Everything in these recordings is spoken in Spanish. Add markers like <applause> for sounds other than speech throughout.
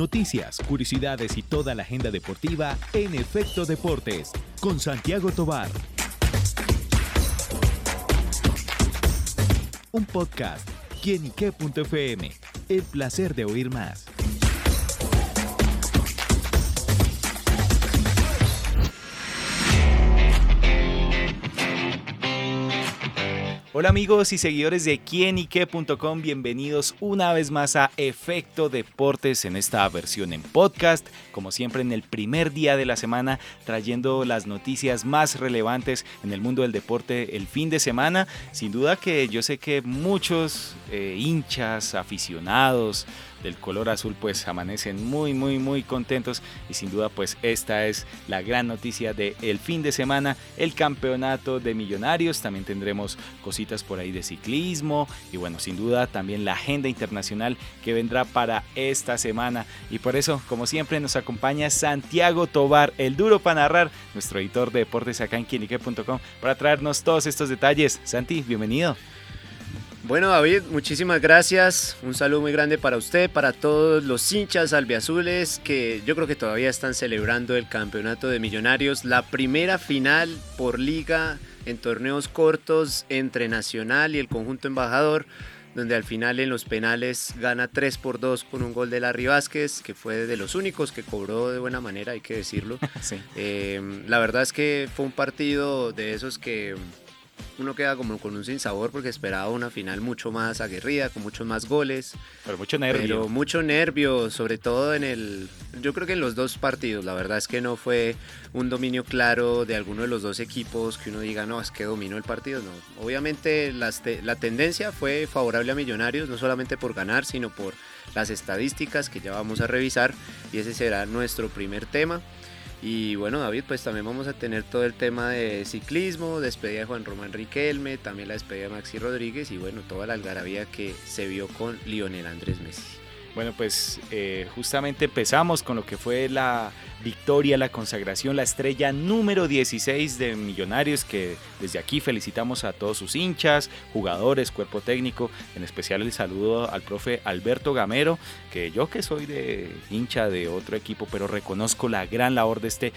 noticias, curiosidades y toda la agenda deportiva en Efecto Deportes con Santiago Tobar. Un podcast, quienique.fm. El placer de oír más. Hola amigos y seguidores de quienique.com, bienvenidos una vez más a Efecto Deportes en esta versión en podcast, como siempre en el primer día de la semana, trayendo las noticias más relevantes en el mundo del deporte el fin de semana. Sin duda que yo sé que muchos eh, hinchas, aficionados, del color azul pues amanecen muy muy muy contentos. Y sin duda pues esta es la gran noticia del el fin de semana el campeonato de millonarios. También tendremos cositas por ahí de ciclismo y bueno sin duda también la agenda internacional que vendrá para esta semana. Y por eso como siempre nos acompaña Santiago Tobar el duro para narrar nuestro editor de deportes acá en quienique.com para traernos todos estos detalles. Santi bienvenido bueno David, muchísimas gracias. Un saludo muy grande para usted, para todos los hinchas albiazules que yo creo que todavía están celebrando el campeonato de millonarios, la primera final por liga en torneos cortos entre Nacional y el conjunto embajador donde al final en los penales gana 3 por 2 con un gol de Larry Vázquez, que fue de los únicos que cobró de buena manera, hay que decirlo. <laughs> Eh, la verdad es que fue un partido de esos que uno queda como con un sinsabor porque esperaba una final mucho más aguerrida, con muchos más goles. Pero mucho nervio. Pero mucho nervio, sobre todo en el... Yo creo que en los dos partidos, la verdad es que no fue un dominio claro de alguno de los dos equipos que uno diga, no, es que dominó el partido. No, obviamente la tendencia fue favorable a Millonarios, no solamente por ganar, sino por las estadísticas que ya vamos a revisar y ese será nuestro primer tema. Y bueno, David, pues también vamos a tener todo el tema de ciclismo, despedida de Juan Román Riquelme, también la despedida de Maxi Rodríguez y bueno, toda la algarabía que se vio con Lionel Andrés Messi. Bueno, pues eh, justamente empezamos con lo que fue la victoria, la consagración, la estrella número 16 de Millonarios, que desde aquí felicitamos a todos sus hinchas, jugadores, cuerpo técnico, en especial el saludo al profe Alberto Gamero, que yo que soy de hincha de otro equipo, pero reconozco la gran labor de este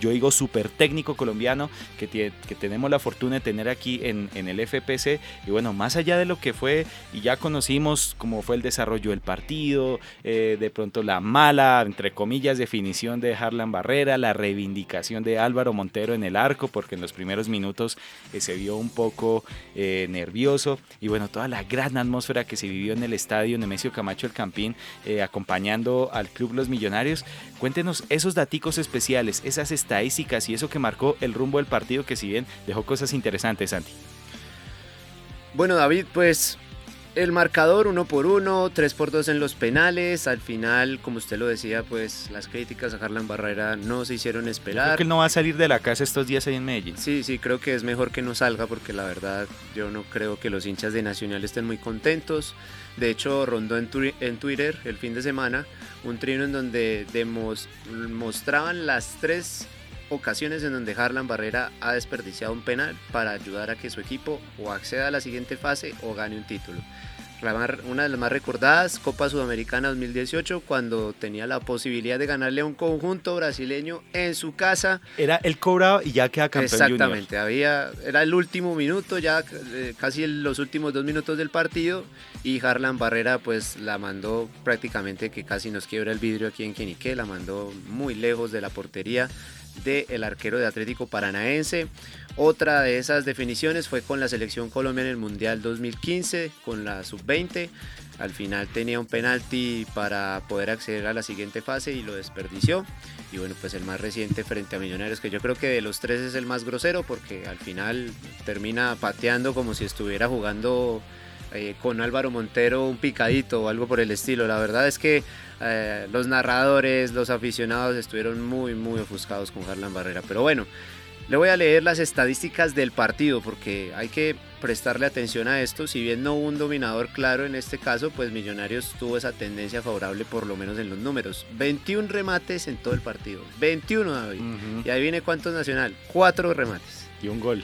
yo digo súper técnico colombiano que, que tenemos la fortuna de tener aquí en, el FPC. Y bueno, más allá de lo que fue, y ya conocimos cómo fue el desarrollo del partido, eh, de pronto la mala, entre comillas, definición de Harlan Barrera, la reivindicación de Álvaro Montero en el arco, porque en los primeros minutos eh, se vio un poco eh, nervioso. Y bueno, toda la gran atmósfera que se vivió en el estadio Nemesio Camacho el Campín, acompañando al Club Los Millonarios. Cuéntenos esos daticos especiales, esas estadísticas y eso que marcó el rumbo del partido que si bien dejó cosas interesantes, Santi. Bueno, David, pues el marcador uno por uno, tres por dos en los penales. Al final, como usted lo decía, pues las críticas a Harlan Barrera no se hicieron esperar. Creo que él no va a salir de la casa estos días ahí en Medellín. Sí, sí, creo que es mejor que no salga porque la verdad yo no creo que los hinchas de Nacional estén muy contentos. De hecho, rondó en, en Twitter el fin de semana un trino en donde mostraban las tres ocasiones en donde Harlan Barrera ha desperdiciado un penal para ayudar a que su equipo o acceda a la siguiente fase o gane un título. Una de las más recordadas, Copa Sudamericana 2018, cuando tenía la posibilidad de ganarle a un conjunto brasileño en su casa. Era el cobrado y ya queda campeón. Exactamente, había, era el último minuto, ya eh, casi los últimos dos minutos del partido y Harlan Barrera pues la mandó prácticamente que casi nos quiebra el vidrio aquí en Quenique, la mandó muy lejos de la portería del arquero de Atlético Paranaense. Otra de esas definiciones fue con la selección Colombia en el Mundial 2015, con la sub-20. Al final tenía un penalti para poder acceder a la siguiente fase y lo desperdició. Y bueno, pues el más reciente frente a Millonarios, que yo creo que de los tres es el más grosero porque al final termina pateando como si estuviera jugando eh, con Álvaro Montero un picadito o algo por el estilo. La verdad es que eh, los narradores, los aficionados estuvieron muy, muy ofuscados con Harlan Barrera. Pero bueno, le voy a leer las estadísticas del partido porque hay que prestarle atención a esto. Si bien no hubo un dominador claro en este caso, pues Millonarios tuvo esa tendencia favorable por lo menos en los números. 21 remates en todo el partido. 21, David. Y ahí viene cuántos nacional. Cuatro remates. Y un gol.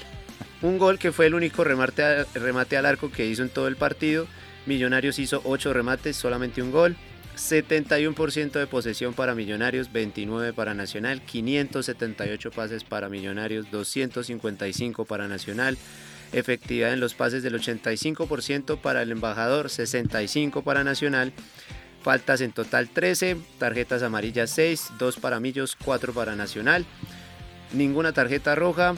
Un gol que fue el único remate, remate al arco que hizo en todo el partido. Millonarios hizo 8 remates, solamente un gol. 71% de posesión para Millonarios, 29 para Nacional, 578 pases para Millonarios, 255 para Nacional, efectividad en los pases del 85% para el embajador, 65 para Nacional, faltas en total 13, tarjetas amarillas 6, 2 para Millos, 4 para Nacional, ninguna tarjeta roja,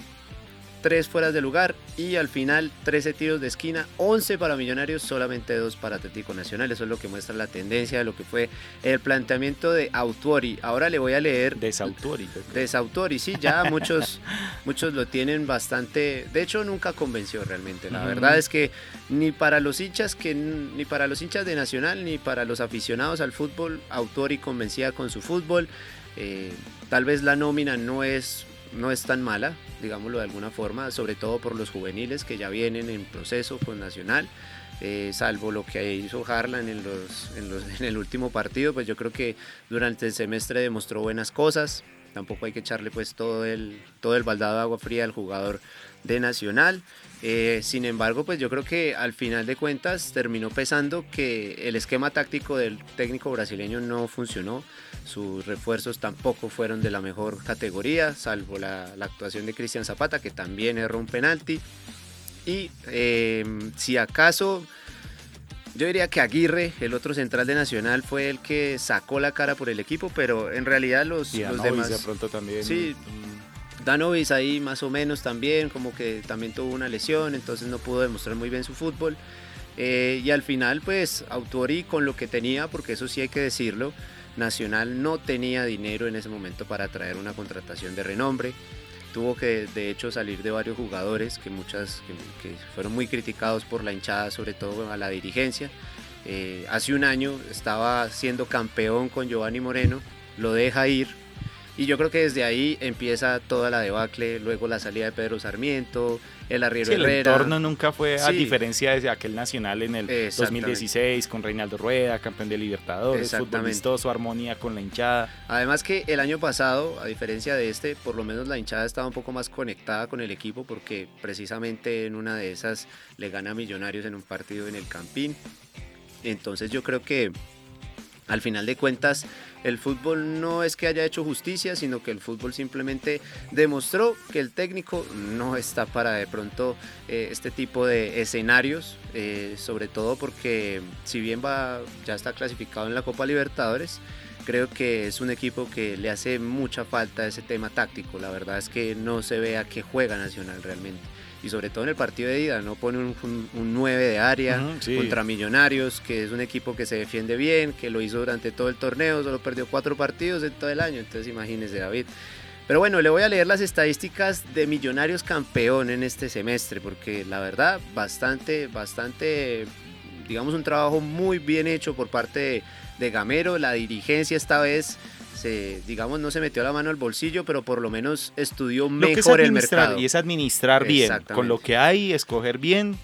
3 fueras de lugar y al final 13 tiros de esquina, 11 para Millonarios, solamente 2 para Atlético Nacional. Eso es lo que muestra la tendencia de lo que fue el planteamiento de Autori. Ahora le voy a leer... Desautori. Desautori, sí, ya <laughs> muchos, muchos lo tienen bastante... De hecho, nunca convenció realmente. La verdad es que ni para los hinchas que ni para los hinchas de Nacional ni para los aficionados al fútbol, Autori convencía con su fútbol. Eh, tal vez la nómina no es no es tan mala, digámoslo de alguna forma, sobre todo por los juveniles que ya vienen en proceso con Nacional. Eh, salvo lo que hizo Harlan en, los, en, el último partido, pues yo creo que durante el semestre demostró buenas cosas. Tampoco hay que echarle pues todo el, todo el baldado de agua fría al jugador de Nacional. Eh, sin embargo, pues yo creo que al final de cuentas terminó pesando que el esquema táctico del técnico brasileño no funcionó. Sus refuerzos tampoco fueron de la mejor categoría, salvo la, actuación de Cristian Zapata, que también erró un penalti. Y em, si acaso, yo diría que Aguirre, el otro central de Nacional, fue el que sacó la cara por el equipo, pero en realidad los, los demás... de pronto también. Sí, Danovis ahí más o menos también, como que también tuvo una lesión, entonces no pudo demostrar muy bien su fútbol. Eh, y al final, pues, Autori con lo que tenía, porque eso sí hay que decirlo, Nacional no tenía dinero en ese momento para traer una contratación de renombre. Tuvo que, de hecho, salir de varios jugadores que, muchas, que, fueron muy criticados por la hinchada, sobre todo a la dirigencia. Eh, hace un año estaba siendo campeón con Giovanni Moreno, lo deja ir y yo creo que desde ahí empieza toda la debacle, luego la salida de Pedro Sarmiento, el arriero Herrera. El entorno nunca fue, a diferencia de aquel nacional en el 2016 con Reinaldo Rueda, campeón de Libertadores, fútbol su armonía con la hinchada. Además que el año pasado, a diferencia de este, por lo menos la hinchada estaba un poco más conectada con el equipo porque precisamente en una de esas le gana a Millonarios en un partido en el Campín. Entonces yo creo que al final de cuentas el fútbol no es que haya hecho justicia, sino que el fútbol simplemente demostró que el técnico no está para de pronto eh, este tipo de escenarios, eh, sobre todo porque si bien va, ya está clasificado en la Copa Libertadores, creo que es un equipo que le hace mucha falta ese tema táctico. La verdad es que no se ve a qué juega Nacional realmente y sobre todo en el partido de ida, no pone un, 9 de área contra Millonarios, que es un equipo que se defiende bien, que lo hizo durante todo el torneo, solo perdió cuatro partidos en todo el año, entonces imagínese David. Pero bueno, le voy a leer las estadísticas de Millonarios campeón en este semestre, porque la verdad, bastante, bastante, digamos, un trabajo muy bien hecho por parte de, de Gamero, la dirigencia esta vez digamos, no se metió la mano al bolsillo, pero por lo menos estudió mejor el mercado. Y es administrar bien, con lo que hay, escoger bien,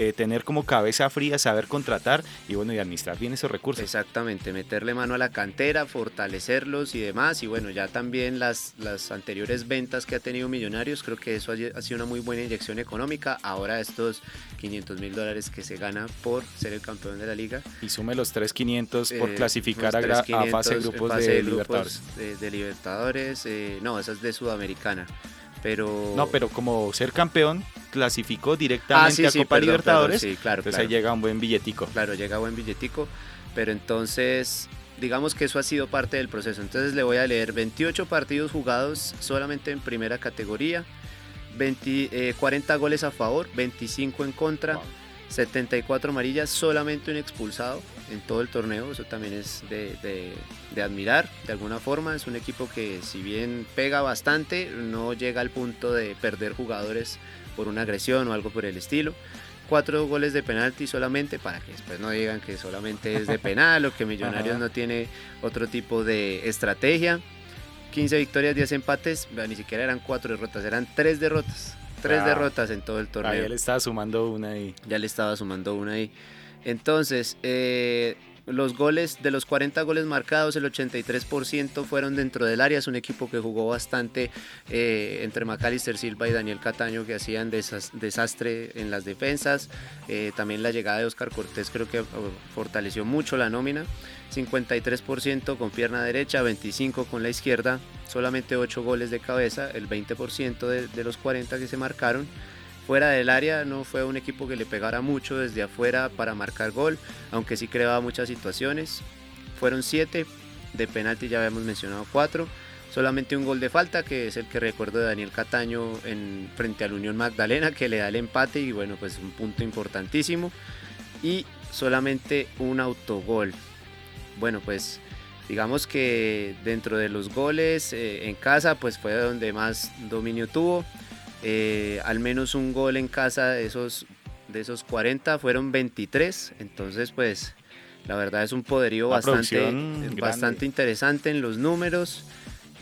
eh, tener como cabeza fría, saber contratar y bueno, y administrar bien esos recursos. Exactamente, meterle mano a la cantera, fortalecerlos y demás. Y bueno, ya también las, las anteriores ventas que ha tenido Millonarios, creo que eso ha, sido una muy buena inyección económica. Ahora estos 500 mil dólares que se gana por ser el campeón de la liga. Y sume los 3.500 por eh, clasificar a, fase de grupos de, Libertadores. De, Libertadores, eh, no, esa es de Sudamericana. Pero... No, pero como ser campeón clasificó directamente ah, a Copa Libertadores, sí, claro, entonces ahí llega un buen billetico. Claro, llega buen billetico, pero entonces digamos que eso ha sido parte del proceso. Entonces le voy a leer 28 partidos jugados solamente en primera categoría, 20, 40 eh, goles a favor, 25 en contra, 74 amarillas, solamente un expulsado en todo el torneo, eso también es de, admirar de alguna forma, es un equipo que si bien pega bastante, no llega al punto de perder jugadores por una agresión o algo por el estilo. Cuatro goles de penalti solamente para que después no digan que solamente es de penal o que Millonarios no tiene otro tipo de estrategia. 15 victorias, 10 empates, ni siquiera eran cuatro derrotas, eran tres derrotas. Tres derrotas en todo el torneo. ya le estaba sumando una ahí. Ya le estaba sumando una ahí. Entonces, eh, los goles, de los 40 goles marcados, el 83% fueron dentro del área. Es un equipo que jugó bastante eh, entre Macalister Silva y Daniel Cataño, que hacían desastre en las defensas. Eh, también la llegada de Oscar Cortés creo que fortaleció mucho la nómina. 53% con pierna derecha, 25% con la izquierda, solamente 8 goles de cabeza, el 20% de, de los 40 que se marcaron fuera del área no fue un equipo que le pegara mucho desde afuera para marcar gol, aunque sí creaba muchas situaciones. Fueron siete, de penalti ya habíamos mencionado cuatro. Solamente un gol de falta, que es el que recuerdo de Daniel Cataño en, frente al Unión Magdalena, que le da el empate y bueno, pues un punto importantísimo. Y solamente un autogol. Bueno, pues digamos que dentro de los goles eh, en casa, pues fue donde más dominio tuvo. Eh, al menos un gol en casa de esos, de esos 40 fueron 23, entonces pues la verdad es un poderío bastante, bastante interesante en los números.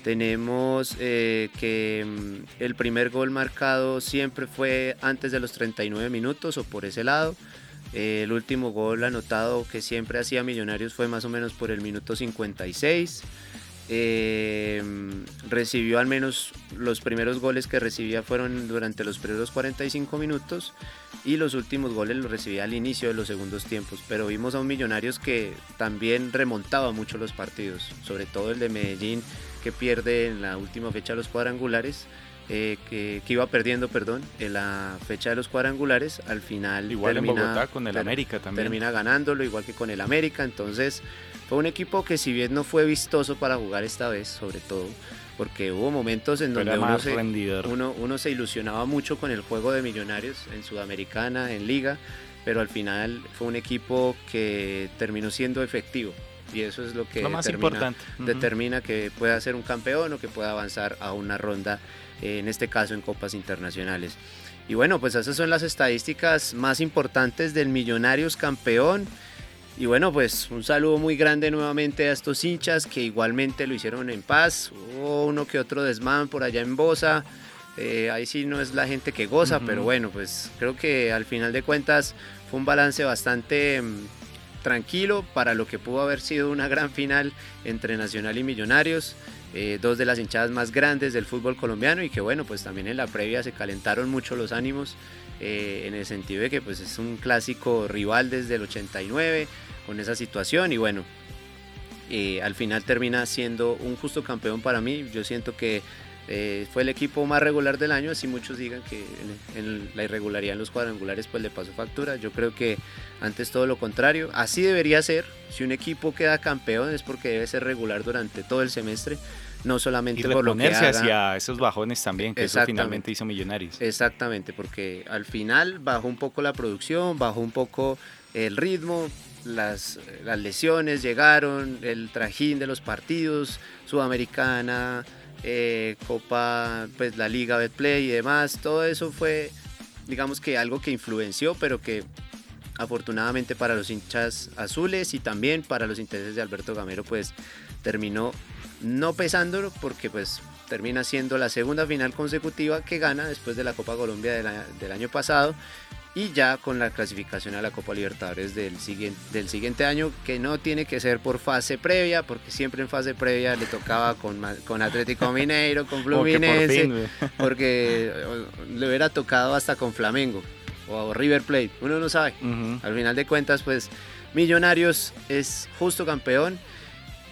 Tenemos eh, que mm, el primer gol marcado siempre fue antes de los 39 minutos o por ese lado. El último gol anotado que siempre hacía Millonarios fue más o menos por el minuto 56. Eh, recibió al menos los primeros goles que recibía fueron durante los primeros 45 minutos y los últimos goles los recibía al inicio de los segundos tiempos. Pero vimos a un Millonarios que también remontaba mucho los partidos, sobre todo el de Medellín que pierde en la última fecha los cuadrangulares. Eh, que, iba perdiendo, perdón, en la fecha de los cuadrangulares, al final igual termina, en Bogotá con el América también. termina ganándolo, igual que con el América, entonces fue un equipo que si bien no fue vistoso para jugar esta vez, sobre todo, porque hubo momentos en donde uno se, uno, se, ilusionaba mucho con el juego de Millonarios en Sudamericana, en Liga, pero al final fue un equipo que terminó siendo efectivo. Y eso es lo que determina, que pueda ser un campeón o que pueda avanzar a una ronda, en este caso en copas internacionales. Y bueno, pues esas son las estadísticas más importantes del Millonarios campeón. Y bueno, pues un saludo muy grande nuevamente a estos hinchas que igualmente lo hicieron en paz. Hubo uno que otro desmán por allá en Bosa. Eh, ahí sí no es la gente que goza, pero bueno, pues creo que al final de cuentas fue un balance bastante mm, tranquilo para lo que pudo haber sido una gran final entre Nacional y Millonarios. Eh, dos de las hinchadas más grandes del fútbol colombiano y que bueno, pues también en la previa se calentaron mucho los ánimos eh, en el sentido de que pues es un clásico rival desde el 89 con esa situación y bueno, eh, al final termina siendo un justo campeón para mí. Yo siento que eh, fue el equipo más regular del año, así muchos digan que en, la irregularidad en los cuadrangulares pues le pasó factura. Yo creo que antes todo lo contrario, así debería ser. Si un equipo queda campeón es porque debe ser regular durante todo el semestre no solamente por lo que haga. hacia esos bajones también, que eso finalmente hizo Millonarios. Exactamente, porque al final bajó un poco la producción, bajó un poco el ritmo, las, las lesiones llegaron, el trajín de los partidos, Sudamericana, eh, Copa, pues la Liga Betplay y demás, todo eso fue, digamos que algo que influenció, pero que afortunadamente para los hinchas azules y también para los intereses de Alberto Gamero, pues terminó no pesándolo porque pues termina siendo la segunda final consecutiva que gana después de la Copa Colombia del año pasado y ya con la clasificación a la Copa Libertadores del siguiente, del siguiente año, que no tiene que ser por fase previa, porque siempre en fase previa le tocaba con, con Atlético Mineiro, con <laughs> Fluminense, <laughs> porque le hubiera tocado hasta con Flamengo o River Plate, uno no sabe. Al final de cuentas, pues Millonarios es justo campeón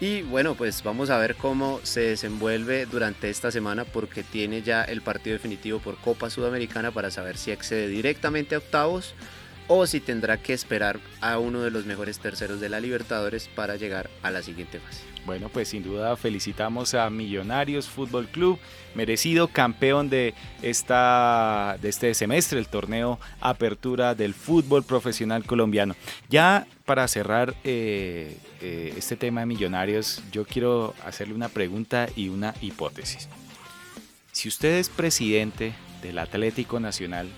y bueno, pues vamos a ver cómo se desenvuelve durante esta semana porque tiene ya el partido definitivo por Copa Sudamericana para saber si accede directamente a octavos o si tendrá que esperar a uno de los mejores terceros de la Libertadores para llegar a la siguiente fase. Bueno, pues sin duda felicitamos a Millonarios Fútbol Club, merecido campeón de, esta, de este semestre, el torneo Apertura del Fútbol Profesional Colombiano. Ya para cerrar eh, eh, este tema de Millonarios, yo quiero hacerle una pregunta y una hipótesis. Si usted es presidente del Atlético Nacional,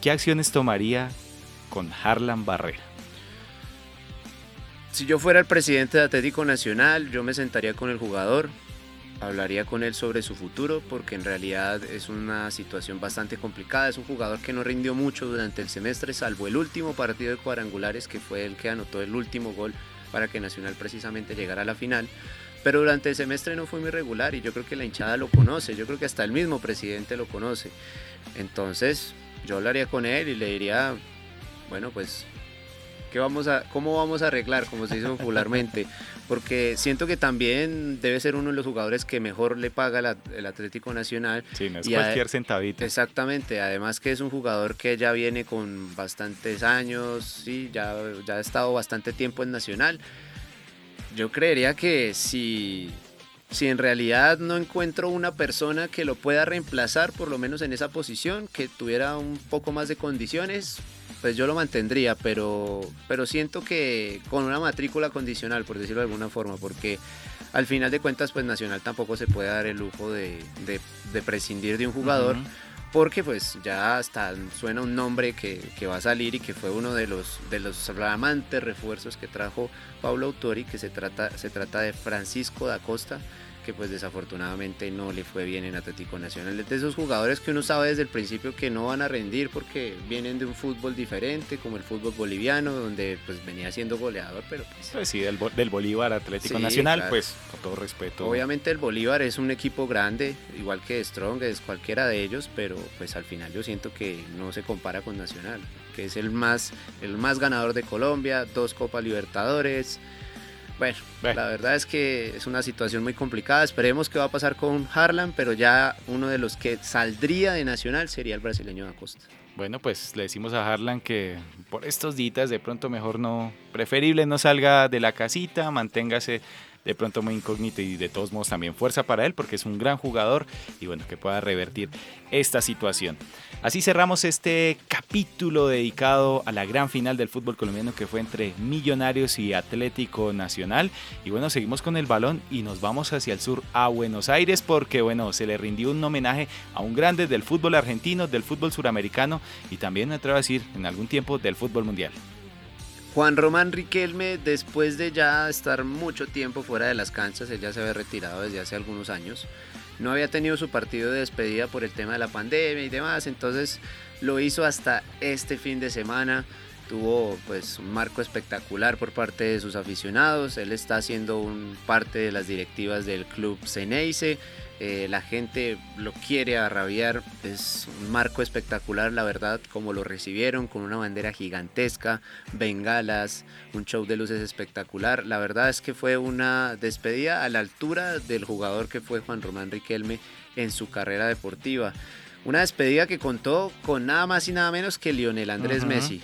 ¿qué acciones tomaría con Harlan Barrera? Si yo fuera el presidente de Atlético Nacional, yo me sentaría con el jugador, hablaría con él sobre su futuro porque en realidad es una situación bastante complicada. Es un jugador que no rindió mucho durante el semestre, salvo el último partido de cuadrangulares que fue el que anotó el último gol para que Nacional precisamente llegara a la final. Pero durante el semestre no fue muy regular y yo creo que la hinchada lo conoce, yo creo que hasta el mismo presidente lo conoce. Entonces yo hablaría con él y le diría, bueno, pues ¿Qué vamos a, ¿Cómo vamos a arreglar, como se dice popularmente? <laughs> Porque siento que también debe ser uno de los jugadores que mejor le paga el Atlético Nacional. Sí, no es cualquier centavito. Exactamente, además que es un jugador que ya viene con bastantes años, sí, ya, ya ha estado bastante tiempo en Nacional. Yo creería que si, si en realidad no encuentro una persona que lo pueda reemplazar, por lo menos en esa posición, que tuviera un poco más de condiciones, pues yo lo mantendría, pero, pero siento que con una matrícula condicional, por decirlo de alguna forma, porque al final de cuentas, pues Nacional tampoco se puede dar el lujo de, prescindir de un jugador. Porque pues ya hasta suena un nombre que, va a salir y que fue uno de los, de los flamantes refuerzos que trajo Pablo Autori, que se trata, se trata de Francisco da Costa, que pues desafortunadamente no le fue bien en Atlético Nacional. De esos jugadores que uno sabe desde el principio que no van a rendir porque vienen de un fútbol diferente, como el fútbol boliviano, donde pues venía siendo goleador, pero pues... pues sí, del, del, Bolívar Atlético Nacional, pues con todo respeto. Obviamente el Bolívar es un equipo grande, igual que Strong, es cualquiera de ellos, pero pues al final yo siento que no se compara con Nacional, que es el más, el más ganador de Colombia, dos Copas Libertadores, bueno, la verdad es que es una situación muy complicada. Esperemos qué va a pasar con Harlan, pero ya uno de los que saldría de Nacional sería el brasileño Acosta. Bueno, pues le decimos a Harlan que por estos días de pronto mejor no, preferible no salga de la casita, manténgase de pronto muy incógnito y de todos modos también fuerza para él porque es un gran jugador y bueno, que pueda revertir esta situación. Así cerramos este capítulo dedicado a la gran final del fútbol colombiano que fue entre Millonarios y Atlético Nacional. Y bueno, seguimos con el balón y nos vamos hacia el sur a Buenos Aires porque bueno, se le rindió un homenaje a un grande del fútbol argentino, del fútbol suramericano y también me atrevo a decir en algún tiempo del fútbol mundial. Juan Román Riquelme, después de ya estar mucho tiempo fuera de las canchas, él ya se había retirado desde hace algunos años, no había tenido su partido de despedida por el tema de la pandemia y demás, entonces lo hizo hasta este fin de semana. Tuvo pues un marco espectacular por parte de sus aficionados. Él está haciendo un parte de las directivas del club Ceneice. Eh, la gente lo quiere arrabiar, es un marco espectacular, la verdad, como lo recibieron, con una bandera gigantesca, bengalas, un show de luces espectacular. La verdad es que fue una despedida a la altura del jugador que fue Juan Román Riquelme en su carrera deportiva. Una despedida que contó con nada más y nada menos que Lionel Andrés Messi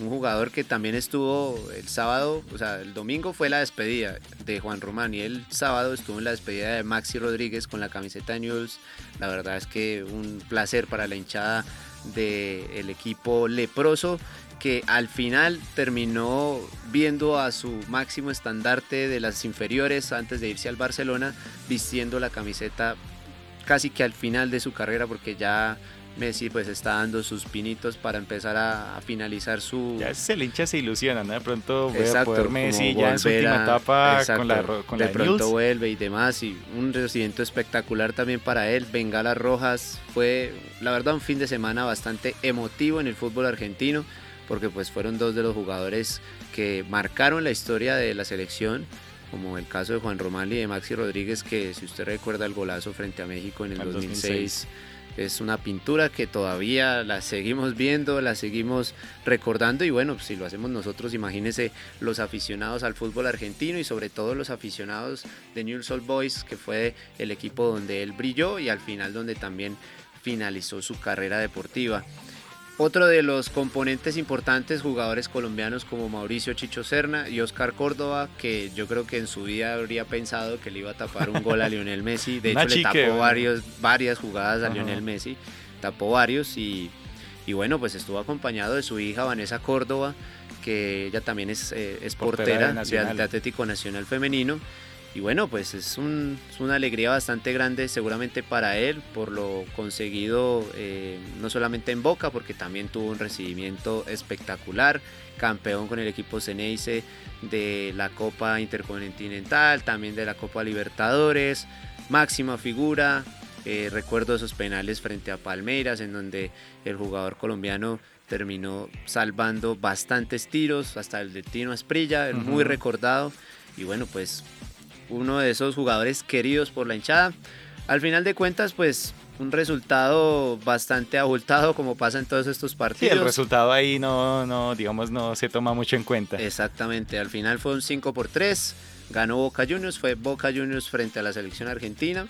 un jugador que también estuvo el sábado, o sea, el domingo fue la despedida de Juan Román y el sábado estuvo en la despedida de Maxi Rodríguez con la camiseta de News. La verdad es que un placer para la hinchada del equipo leproso que al final terminó viendo a su máximo estandarte de las inferiores antes de irse al Barcelona vistiendo la camiseta casi que al final de su carrera porque ya Messi pues está dando sus pinitos para empezar a, finalizar su... Ya se le hincha, se ilusiona, ¿no? De pronto voy a poder Messi ya en su última etapa con la con De pronto vuelve y demás y un recibimiento espectacular también para él. Bengalas Rojas fue la verdad un fin de semana bastante emotivo en el fútbol argentino porque pues fueron dos de los jugadores que marcaron la historia de la selección como el caso de Juan Román y de Maxi Rodríguez que si usted recuerda el golazo frente a México en el 2006 es una pintura que todavía la seguimos viendo, la seguimos recordando y bueno, si lo hacemos nosotros, imagínense los aficionados al fútbol argentino y sobre todo los aficionados de New Soul Boys, que fue el equipo donde él brilló y al final donde también finalizó su carrera deportiva. Otro de los componentes importantes, jugadores colombianos como Mauricio Chicho Serna y Oscar Córdoba, que yo creo que en su vida habría pensado que le iba a tapar un gol a <laughs> Lionel Messi. De hecho, le tapó varios, varias jugadas a Lionel Messi, tapó varios y, bueno, pues estuvo acompañado de su hija Vanessa Córdoba, que ella también es, eh, portera, de Atlético Nacional Femenino. Y bueno, pues es, una alegría bastante grande seguramente para él por lo conseguido eh, no solamente en Boca, porque también tuvo un recibimiento espectacular, campeón con el equipo Ceneice de la Copa Intercontinental, también de la Copa Libertadores. máxima figura. Eh, recuerdo esos penales frente a Palmeiras en donde el jugador colombiano terminó salvando bastantes tiros, hasta el de Tino Asprilla, muy recordado. Y bueno, pues uno de esos jugadores queridos por la hinchada. Al final de cuentas, pues un resultado bastante abultado como pasa en todos estos partidos. Sí, el resultado ahí no, no, digamos, no se toma mucho en cuenta. Exactamente, al final fue un 5 por 3, ganó Boca Juniors, fue Boca Juniors frente a la selección argentina.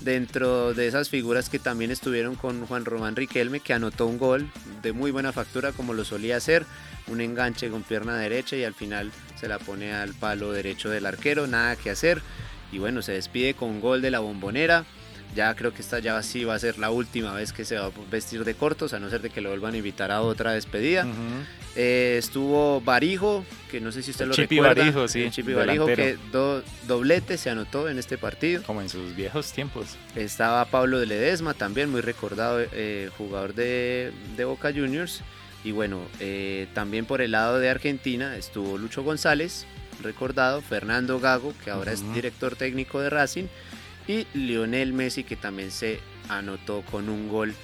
Dentro de esas figuras que también estuvieron con Juan Román Riquelme, que anotó un gol de muy buena factura como lo solía hacer, un enganche con pierna derecha y al final se la pone al palo derecho del arquero, nada que hacer. Y bueno, se despide con gol de la bombonera ya creo que esta ya sí va a ser la última vez que se va a vestir de cortos, a no ser de que lo vuelvan a invitar a otra despedida. Eh, estuvo Barijo, que no sé si usted lo Chipi recuerda. Barijo, sí. Chipi Barijo, que doblete se anotó en este partido. Como en sus viejos tiempos. Estaba Pablo de Ledesma, también muy recordado eh, jugador de, Boca Juniors. Y bueno, eh, también por el lado de Argentina estuvo Lucho González, recordado, Fernando Gago, que ahora es director técnico de Racing y Lionel Messi que también se anotó con un gol.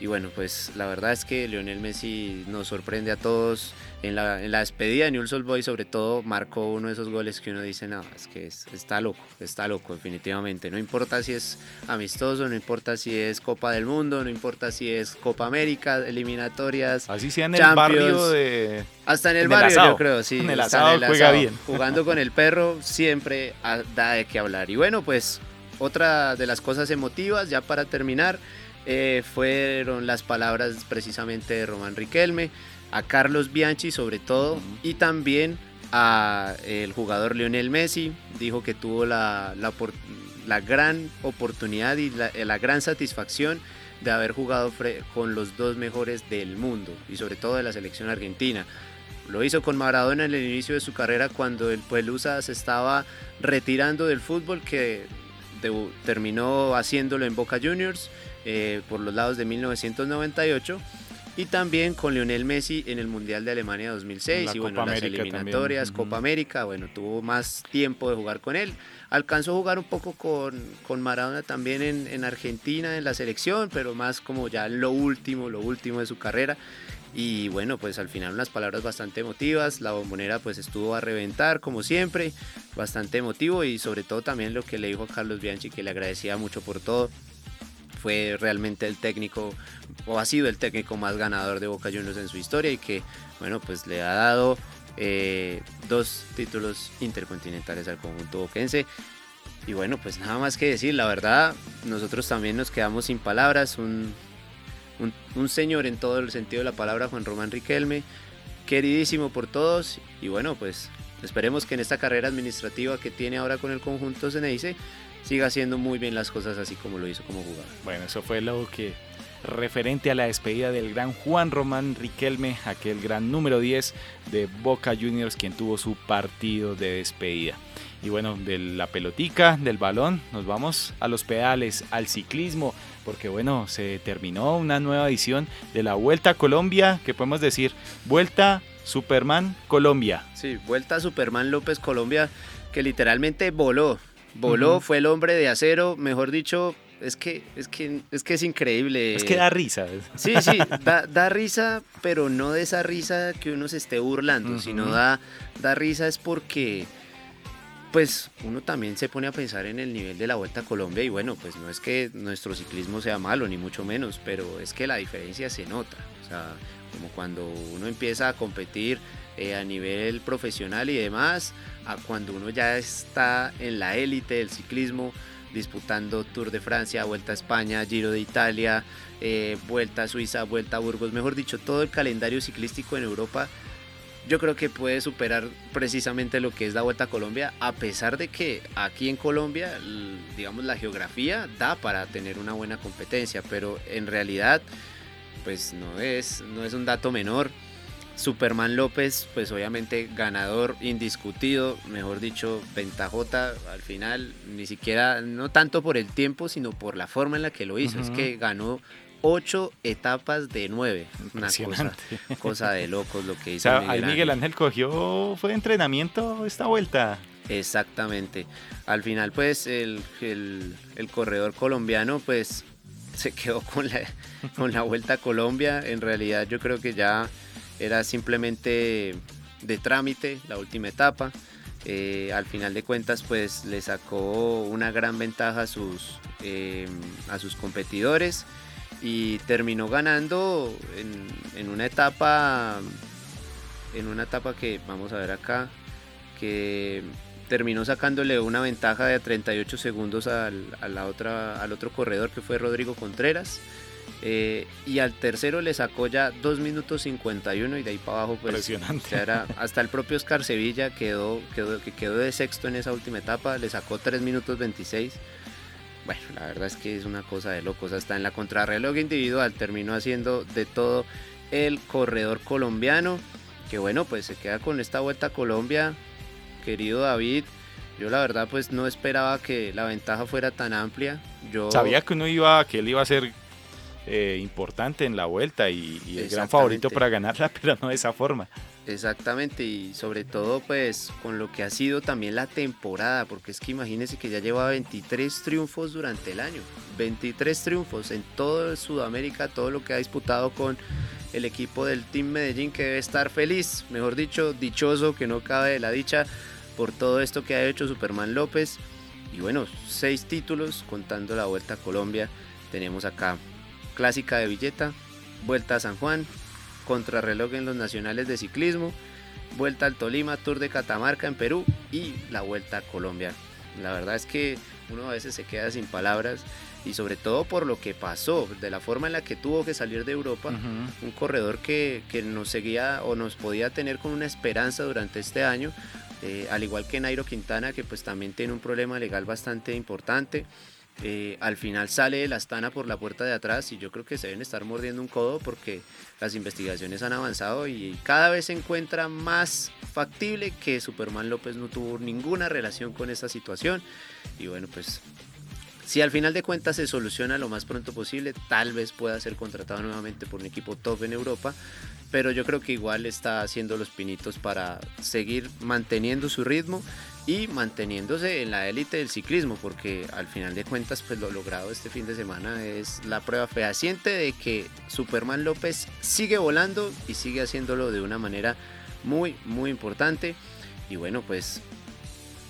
Y bueno, pues la verdad es que Lionel Messi nos sorprende a todos. En la, en la despedida de Newell's Old Boys, sobre todo, marcó uno de esos goles que uno dice, no, es que está loco, está loco, definitivamente. No importa si es amistoso, no importa si es Copa del Mundo, no importa si es Copa América, eliminatorias. Así sea en el barrio de. Hasta en el barrio, yo creo, sí. En el asado, juega bien. Jugando con el perro siempre da de qué hablar. Y bueno, pues otra de las cosas emotivas, ya para terminar, eh, fueron las palabras precisamente de Román Riquelme, a Carlos Bianchi sobre todo, y también a el jugador Lionel Messi, dijo que tuvo la, la, gran oportunidad y la, gran satisfacción de haber jugado con los dos mejores del mundo y sobre todo de la selección argentina. Lo hizo con Maradona en el inicio de su carrera cuando el Pelusa se estaba retirando del fútbol, que terminó haciéndolo en Boca Juniors eh, por los lados de 1998 y también con Lionel Messi en el Mundial de Alemania 2006 y bueno, las eliminatorias, Copa América, bueno, tuvo más tiempo de jugar con él. Alcanzó a jugar un poco con, con Maradona también en, en, Argentina, en la selección, pero más como ya lo último, lo último de su carrera. Y bueno, pues al final unas palabras bastante emotivas. La bombonera pues estuvo a reventar como siempre, bastante emotivo y sobre todo también lo que le dijo a Carlos Bianchi que le agradecía mucho por todo. Fue realmente el técnico o ha sido el técnico más ganador de Boca Juniors en su historia y que bueno pues le ha dado eh, dos títulos intercontinentales al conjunto boquense. Y bueno, pues nada más que decir, la verdad, nosotros también nos quedamos sin palabras, un, un, señor en todo el sentido de la palabra, Juan Román Riquelme, queridísimo por todos y bueno, pues esperemos que en esta carrera administrativa que tiene ahora con el conjunto Ceneice siga haciendo muy bien las cosas así como lo hizo como jugador. Bueno, eso fue lo que referente a la despedida del gran Juan Román Riquelme, aquel gran número 10 de Boca Juniors, quien tuvo su partido de despedida. Y bueno, de la pelotica, del balón, nos vamos a los pedales, al ciclismo, porque bueno, se terminó una nueva edición de la Vuelta a Colombia, que podemos decir, Vuelta Superman Colombia. Sí, Vuelta Superman López Colombia, que literalmente voló, voló, fue el hombre de acero, mejor dicho, es que, es que, es que es increíble. Es que da risa. Sí, sí, <laughs> da, risa, pero no de esa risa que uno se esté burlando, sino da, da risa es porque pues uno también se pone a pensar en el nivel de la Vuelta a Colombia y bueno, pues no es que nuestro ciclismo sea malo, ni mucho menos, pero es que la diferencia se nota. O sea, como cuando uno empieza a competir eh, a nivel profesional y demás, a cuando uno ya está en la élite del ciclismo, disputando Tour de Francia, Vuelta a España, Giro de Italia, eh, Vuelta a Suiza, Vuelta a Burgos, mejor dicho, todo el calendario ciclístico en Europa yo creo que puede superar precisamente lo que es la Vuelta a Colombia, a pesar de que aquí en Colombia, digamos, la geografía da para tener una buena competencia, pero en realidad, pues no es, no es un dato menor. Superman López, pues obviamente ganador indiscutido, mejor dicho, ventajota al final, ni siquiera, no tanto por el tiempo, sino por la forma en la que lo hizo. Es que ganó ocho etapas de nueve. Una cosa, cosa, de locos lo que hizo. O sea, Miguel ahí Miguel Ángel cogió, fue de entrenamiento esta vuelta. Exactamente. Al final, pues, el, el, el corredor colombiano, pues, se quedó con la, con la vuelta a Colombia. En realidad, yo creo que ya era simplemente de trámite la última etapa. Eh, al final de cuentas, pues, le sacó una gran ventaja a sus, eh, a sus competidores y terminó ganando en, en una etapa en una etapa que vamos a ver acá que terminó sacándole una ventaja de 38 segundos al, a la otra, al otro corredor que fue Rodrigo Contreras. Eh, y al tercero le sacó ya 2 minutos 51 y de ahí para abajo pues era, hasta el propio Oscar Sevilla quedó, quedó, que quedó de sexto en esa última etapa, le sacó 3 minutos 26. Bueno, la verdad es que es una cosa de locos. Hasta en la contrarreloj individual terminó haciendo de todo el corredor colombiano. Que bueno, pues se queda con esta vuelta a Colombia querido David, yo la verdad pues no esperaba que la ventaja fuera tan amplia. Yo sabía que uno iba, que él iba a ser eh, importante en la vuelta y, el gran favorito para ganarla, <laughs> pero no de esa forma. Exactamente, y sobre todo pues con lo que ha sido también la temporada, porque es que imagínense que ya lleva 23 triunfos durante el año, 23 triunfos en todo Sudamérica, todo lo que ha disputado con el equipo del Team Medellín que debe estar feliz, mejor dicho, dichoso, que no cabe de la dicha por todo esto que ha hecho Superman López. Y bueno, seis títulos contando la Vuelta a Colombia. Tenemos acá Clásica de Villeta, Vuelta a San Juan, Contrarreloj en los Nacionales de Ciclismo, Vuelta al Tolima, Tour de Catamarca en Perú y la Vuelta a Colombia. La verdad es que uno a veces se queda sin palabras y sobre todo por lo que pasó, de la forma en la que tuvo que salir de Europa, un corredor que, que, nos seguía o nos podía tener con una esperanza durante este año, eh, al igual que Nairo Quintana, que pues también tiene un problema legal bastante importante. Eh, al final sale de la Astana por la puerta de atrás y yo creo que se deben estar mordiendo un codo porque las investigaciones han avanzado y cada vez se encuentra más factible que Superman López no tuvo ninguna relación con esta situación. Y bueno pues si al final de cuentas se soluciona lo más pronto posible, tal vez pueda ser contratado nuevamente por un equipo top en Europa, pero yo creo que igual está haciendo los pinitos para seguir manteniendo su ritmo y manteniéndose en la élite del ciclismo, porque al final de cuentas pues lo logrado este fin de semana es la prueba fehaciente de que Superman López sigue volando y sigue haciéndolo de una manera muy muy importante y bueno pues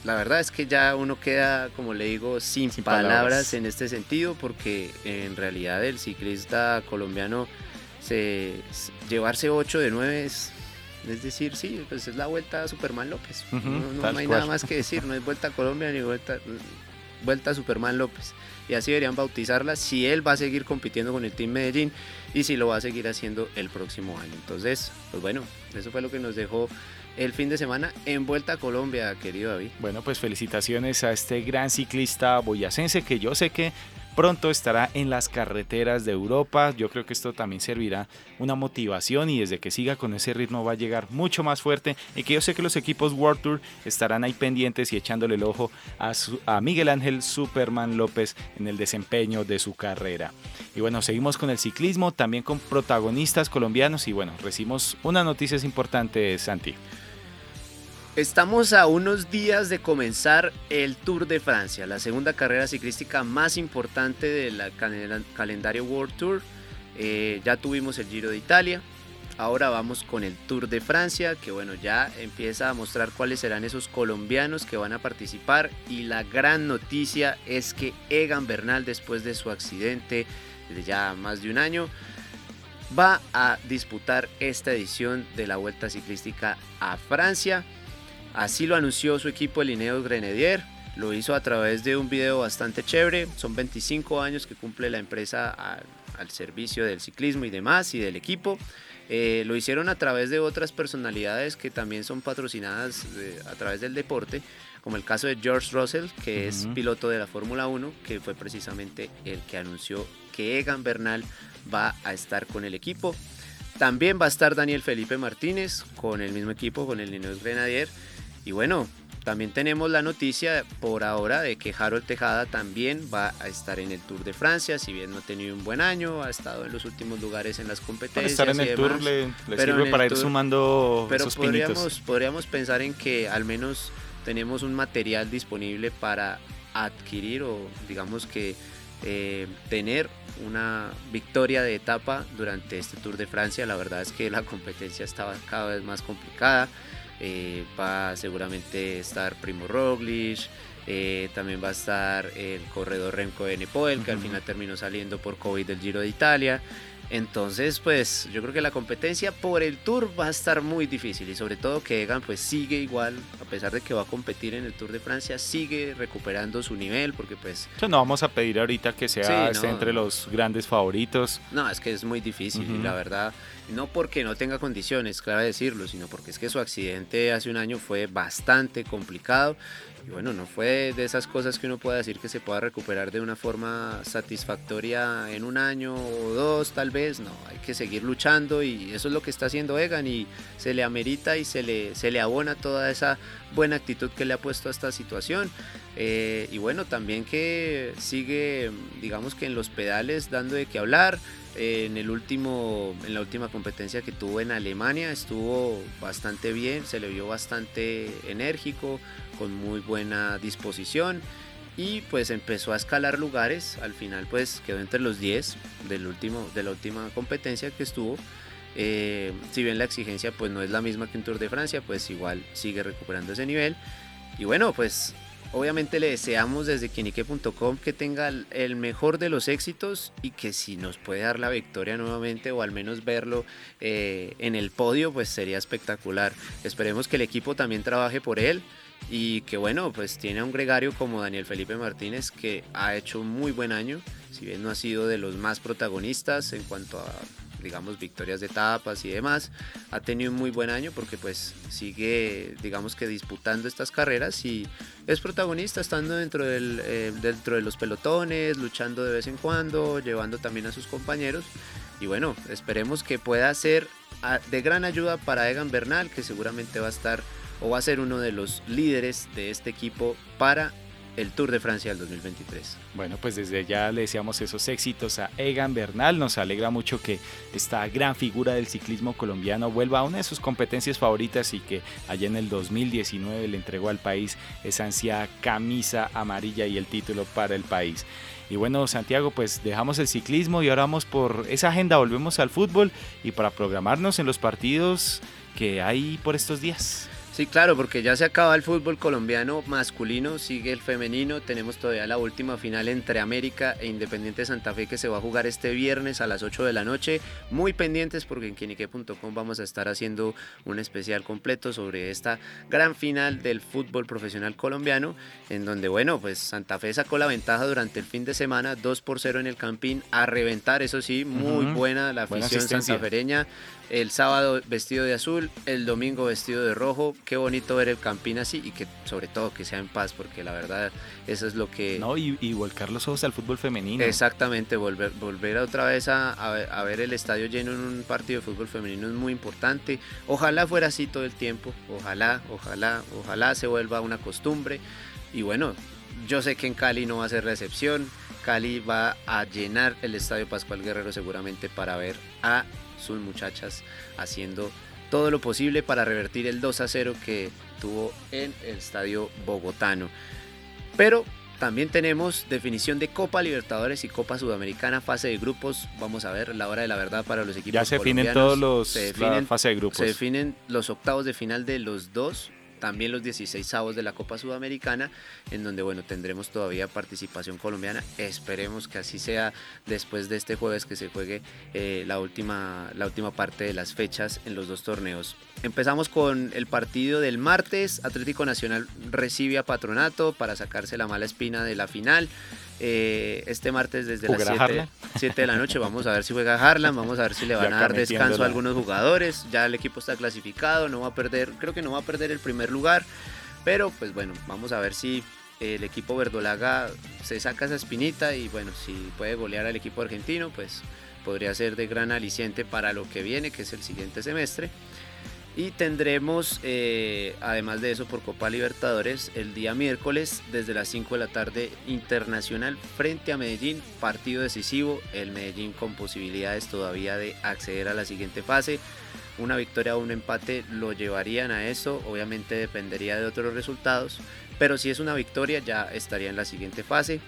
la verdad es que ya uno queda, como le digo, sin, palabras. en este sentido, porque en realidad el ciclista colombiano se, llevarse 8 de 9 es, es decir, sí, pues es la vuelta a Superman López. no, hay nada más que decir, no es vuelta a Colombia ni vuelta, vuelta a Superman López. Y así deberían bautizarla si él va a seguir compitiendo con el Team Medellín y si lo va a seguir haciendo el próximo año. Entonces, pues bueno, eso fue lo que nos dejó el fin de semana en Vuelta a Colombia, querido David. Bueno, pues felicitaciones a este gran ciclista boyacense que yo sé que pronto estará en las carreteras de Europa. Yo creo que esto también servirá una motivación y desde que siga con ese ritmo va a llegar mucho más fuerte y que yo sé que los equipos World Tour estarán ahí pendientes y echándole el ojo a, a Miguel Ángel Superman López en el desempeño de su carrera. Y bueno, seguimos con el ciclismo, también con protagonistas colombianos y bueno, recibimos unas noticias importantes, Santi. Estamos a unos días de comenzar el Tour de Francia, la segunda carrera ciclística más importante del calendario World Tour. Eh, ya tuvimos el Giro de Italia, ahora vamos con el Tour de Francia, que bueno, ya empieza a mostrar cuáles serán esos colombianos que van a participar. Y la gran noticia es que Egan Bernal, después de su accidente de ya más de un año, va a disputar esta edición de la Vuelta Ciclística a Francia. Así lo anunció su equipo el Ineos Grenadier. Lo hizo a través de un video bastante chévere. Son 25 años que cumple la empresa al, servicio del ciclismo y demás y del equipo. Eh, lo hicieron a través de otras personalidades que también son patrocinadas a través del deporte, como el caso de George Russell, que es piloto de la Fórmula 1, que fue precisamente el que anunció que Egan Bernal va a estar con el equipo. También va a estar Daniel Felipe Martínez con el mismo equipo, con el Ineos Grenadier. Y bueno, también tenemos la noticia por ahora de que Harold Tejada también va a estar en el Tour de Francia, si bien no ha tenido un buen año, ha estado en los últimos lugares en las competencias. Para estar en el Tour le, sirve para ir sumando pero esos podríamos, podríamos pensar en que al menos tenemos un material disponible para adquirir o digamos que eh, tener una victoria de etapa durante este Tour de Francia. La verdad es que la competencia estaba cada vez más complicada. Eh, va seguramente estar Primo Roglic, eh, también va a estar el corredor Remco Enepoel, que al final terminó saliendo por COVID del Giro de Italia. Entonces, pues yo creo que la competencia por el Tour va a estar muy difícil y sobre todo que Egan pues sigue igual, a pesar de que va a competir en el Tour de Francia, sigue recuperando su nivel porque pues... no vamos a pedir ahorita que sea entre los grandes favoritos. No, es que es muy difícil y la verdad, no porque no tenga condiciones, claro decirlo, sino porque es que su accidente hace un año fue bastante complicado y bueno, no fue de esas cosas que uno pueda decir que se pueda recuperar de una forma satisfactoria en un año o dos tal vez, no, hay que seguir luchando y eso es lo que está haciendo Egan y se le amerita y se le, se le abona toda esa buena actitud que le ha puesto a esta situación. Eh, y bueno, también que sigue, digamos que en los pedales dando de qué hablar. Eh, en, el último, en la última competencia que tuvo en Alemania estuvo bastante bien, se le vio bastante enérgico, con muy buena disposición y pues empezó a escalar lugares, al final pues quedó entre los 10 del último, de la última competencia que estuvo. Eh, si bien la exigencia pues no es la misma que un Tour de Francia, pues igual sigue recuperando ese nivel. Y bueno, pues obviamente le deseamos desde quinique.com que tenga el mejor de los éxitos y que si nos puede dar la victoria nuevamente o al menos verlo eh, en el podio, pues sería espectacular. Esperemos que el equipo también trabaje por él y que bueno, pues tiene a un gregario como Daniel Felipe Martínez que ha hecho un muy buen año, si bien no ha sido de los más protagonistas en cuanto a digamos victorias de etapas y demás, ha tenido un muy buen año porque pues sigue digamos que disputando estas carreras y es protagonista estando dentro, del, eh, dentro de los pelotones, luchando de vez en cuando, llevando también a sus compañeros. Y bueno, esperemos que pueda ser ah, de gran ayuda para Egan Bernal que seguramente va a estar o va a ser uno de los líderes de este equipo para el Tour de Francia del 2023. Bueno, pues desde ya le deseamos esos éxitos a Egan Bernal. Nos alegra mucho que esta gran figura del ciclismo colombiano vuelva a una de sus competencias favoritas y que allá en el 2019 le entregó al país esa ansiada camisa amarilla y el título para el país. Y bueno, Santiago, pues dejamos el ciclismo y ahora vamos por esa agenda, volvemos al fútbol y para programarnos en los partidos que hay por estos días. Sí, claro, porque ya se acaba el fútbol colombiano masculino, sigue el femenino, tenemos todavía la última final entre América e Independiente Santa Fe que se va a jugar este viernes a las 8 de la noche. Muy pendientes porque en quinique.com vamos a estar haciendo un especial completo sobre esta gran final del fútbol profesional colombiano, en donde, bueno, pues Santa Fe sacó la ventaja durante el fin de semana, 2 por 0 en el Campín, a reventar, eso sí, muy buena la afición santafereña el sábado vestido de azul, el domingo vestido de rojo. Qué bonito ver el Campín así y que sobre todo que sea en paz, porque la verdad eso es lo que... No, y, volcar los ojos al fútbol femenino. Exactamente, volver, volver otra vez a, a, ver el estadio lleno en un partido de fútbol femenino es muy importante. Ojalá fuera así todo el tiempo, ojalá, ojalá, ojalá se vuelva una costumbre. Y bueno, yo sé que en Cali no va a ser recepción. Cali va a llenar el Estadio Pascual Guerrero seguramente para ver a sus muchachas haciendo todo lo posible para revertir el 2 a 0 que tuvo en el estadio bogotano. Pero también tenemos definición de Copa Libertadores y Copa Sudamericana, fase de grupos. Vamos a ver la hora de la verdad para los equipos. Ya se definen todos los se definen, fase de grupos. Se definen los octavos de final de los dos también los 16 avos de la Copa Sudamericana, en donde bueno, tendremos todavía participación colombiana. Esperemos que así sea después de este jueves que se juegue eh, la, última, la última parte de las fechas en los dos torneos. Empezamos con el partido del martes. Atlético Nacional recibe a Patronato para sacarse la mala espina de la final. Eh, este martes desde las 7, de la noche. Vamos a ver si juega Harlan, vamos a ver si le van a dar descanso a algunos jugadores. Ya el equipo está clasificado, no va a perder, creo que no va a perder el primer lugar. Pero pues bueno, vamos a ver si el equipo verdolaga se saca esa espinita y bueno, si puede golear al equipo argentino, pues podría ser de gran aliciente para lo que viene, que es el siguiente semestre. Y tendremos, eh, además de eso, por Copa Libertadores, el día miércoles, desde las 5 de la tarde, Internacional frente a Medellín, partido decisivo, el Medellín con posibilidades todavía de acceder a la siguiente fase. una victoria o un empate lo llevarían a eso, obviamente dependería de otros resultados, pero si es una victoria ya estaría en la siguiente fase.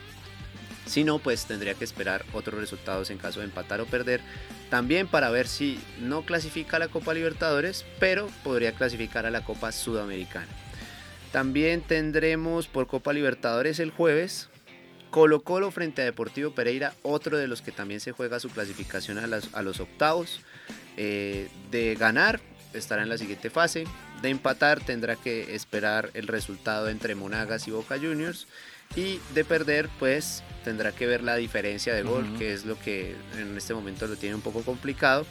Si no, pues tendría que esperar otros resultados en caso de empatar o perder. También para ver si no clasifica a la Copa Libertadores, pero podría clasificar a la Copa Sudamericana. También tendremos por Copa Libertadores el jueves Colo Colo frente a Deportivo Pereira, otro de los que también se juega su clasificación a, los octavos. Eh, de ganar estará en la siguiente fase. De empatar tendrá que esperar el resultado entre Monagas y Boca Juniors. Y de perder, pues tendrá que ver la diferencia de gol, que es lo que en este momento lo tiene un poco complicado.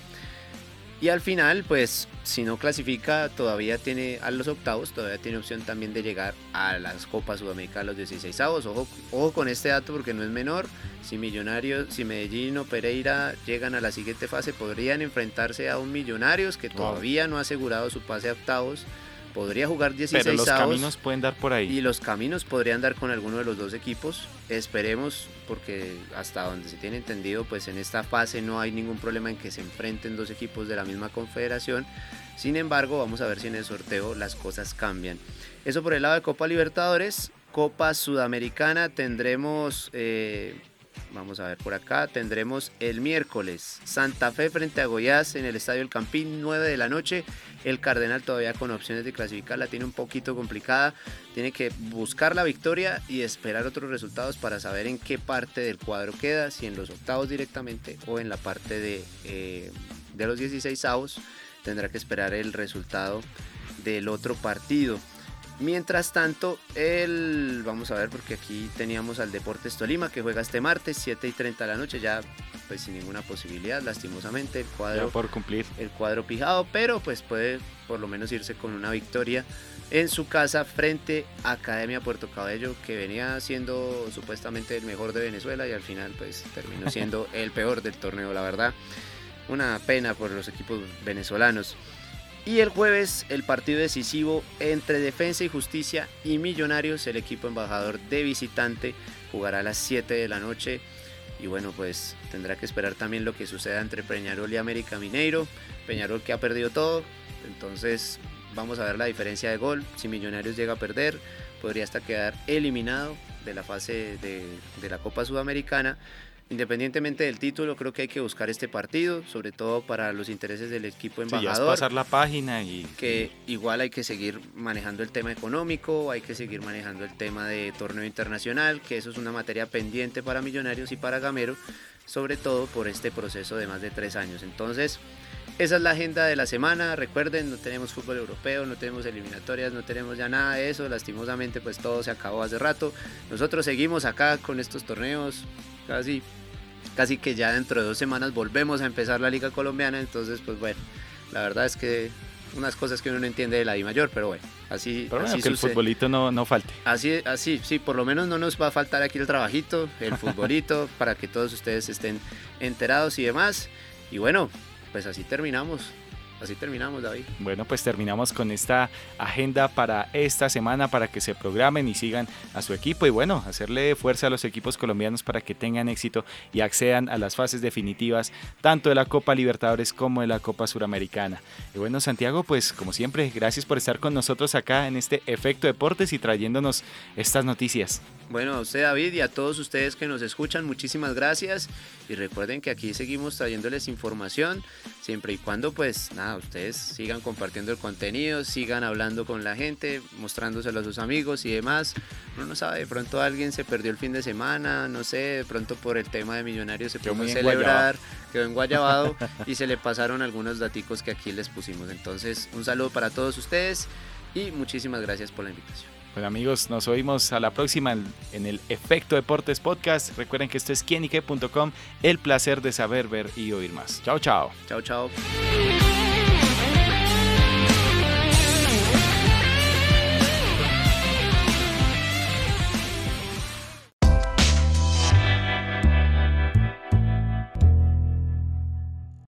Y al final, pues si no clasifica, todavía tiene a los octavos, todavía tiene opción también de llegar a las Copas Sudamericanas, los 16 avos. Ojo, ojo con este dato porque no es menor. Si Millonarios, si Medellín o Pereira llegan a la siguiente fase, podrían enfrentarse a un Millonarios que todavía no ha asegurado su pase a octavos podría jugar 16 Pero los caminos pueden dar por ahí. Y los caminos podrían dar con alguno de los dos equipos. Esperemos, porque hasta donde se tiene entendido, pues en esta fase no hay ningún problema en que se enfrenten dos equipos de la misma confederación. Sin embargo, vamos a ver si en el sorteo las cosas cambian. Eso por el lado de Copa Libertadores. Copa Sudamericana tendremos... Eh, Vamos a ver por acá. Tendremos el miércoles Santa Fe frente a Goiás en el Estadio El Campín, 9 de la noche. El Cardenal todavía con opciones de clasificar la tiene un poquito complicada. Tiene que buscar la victoria y esperar otros resultados para saber en qué parte del cuadro queda, si en los octavos directamente o en la parte de, eh, de los 16 avos. Tendrá que esperar el resultado del otro partido. Mientras tanto, el, vamos a ver porque aquí teníamos al Deportes Tolima que juega este martes 7 y 30 de la noche, ya pues sin ninguna posibilidad, lastimosamente el cuadro por cumplir. El cuadro pijado, pero pues puede por lo menos irse con una victoria en su casa frente a Academia Puerto Cabello que venía siendo supuestamente el mejor de Venezuela y al final pues terminó siendo <laughs> el peor del torneo, la verdad. Una pena por los equipos venezolanos. Y el jueves el partido decisivo entre Defensa y Justicia y Millonarios, el equipo embajador de visitante, jugará a las 7 de la noche. Y bueno, pues tendrá que esperar también lo que suceda entre Peñarol y América Mineiro. Peñarol que ha perdido todo, entonces vamos a ver la diferencia de gol. Si Millonarios llega a perder, podría hasta quedar eliminado de la fase de, de la Copa Sudamericana. Independientemente del título, creo que hay que buscar este partido, sobre todo para los intereses del equipo embajador. Sí, pasar la página y... Que igual hay que seguir manejando el tema económico, hay que seguir manejando el tema de torneo internacional, que eso es una materia pendiente para Millonarios y para Gamero, sobre todo por este proceso de más de tres años. Entonces, esa es la agenda de la semana. Recuerden, no tenemos fútbol europeo, no tenemos eliminatorias, no tenemos ya nada de eso. Lastimosamente, pues todo se acabó hace rato. Nosotros seguimos acá con estos torneos casi, casi que ya dentro de dos semanas volvemos a empezar la Liga Colombiana, entonces pues bueno, la verdad es que unas cosas que uno no entiende de la I mayor, pero bueno, así, pero así que el futbolito no, no falte. Así, así, sí, por lo menos no nos va a faltar aquí el trabajito, el futbolito, <laughs> para que todos ustedes estén enterados y demás. Y bueno, pues así terminamos. Así terminamos, David. Bueno, pues terminamos con esta agenda para esta semana para que se programen y sigan a su equipo y bueno, hacerle fuerza a los equipos colombianos para que tengan éxito y accedan a las fases definitivas tanto de la Copa Libertadores como de la Copa Suramericana. Y bueno, Santiago, pues como siempre, gracias por estar con nosotros acá en este Efecto Deportes y trayéndonos estas noticias. Bueno, a usted David y a todos ustedes que nos escuchan, muchísimas gracias y recuerden que aquí seguimos trayéndoles información siempre y cuando pues nada ustedes sigan compartiendo el contenido, sigan hablando con la gente, mostrándoselo a sus amigos y demás. Uno no sabe, de pronto alguien se perdió el fin de semana, no sé, de pronto por el tema de millonarios se pudo celebrar, quedó en Guayabado <laughs> y se le pasaron algunos daticos que aquí les pusimos. Entonces, un saludo para todos ustedes y muchísimas gracias por la invitación. Bueno amigos, nos oímos a la próxima en el Efecto Deportes Podcast. Recuerden que esto es quienique.com, el placer de saber, ver y oír más. Chao, chao. Chao, chao.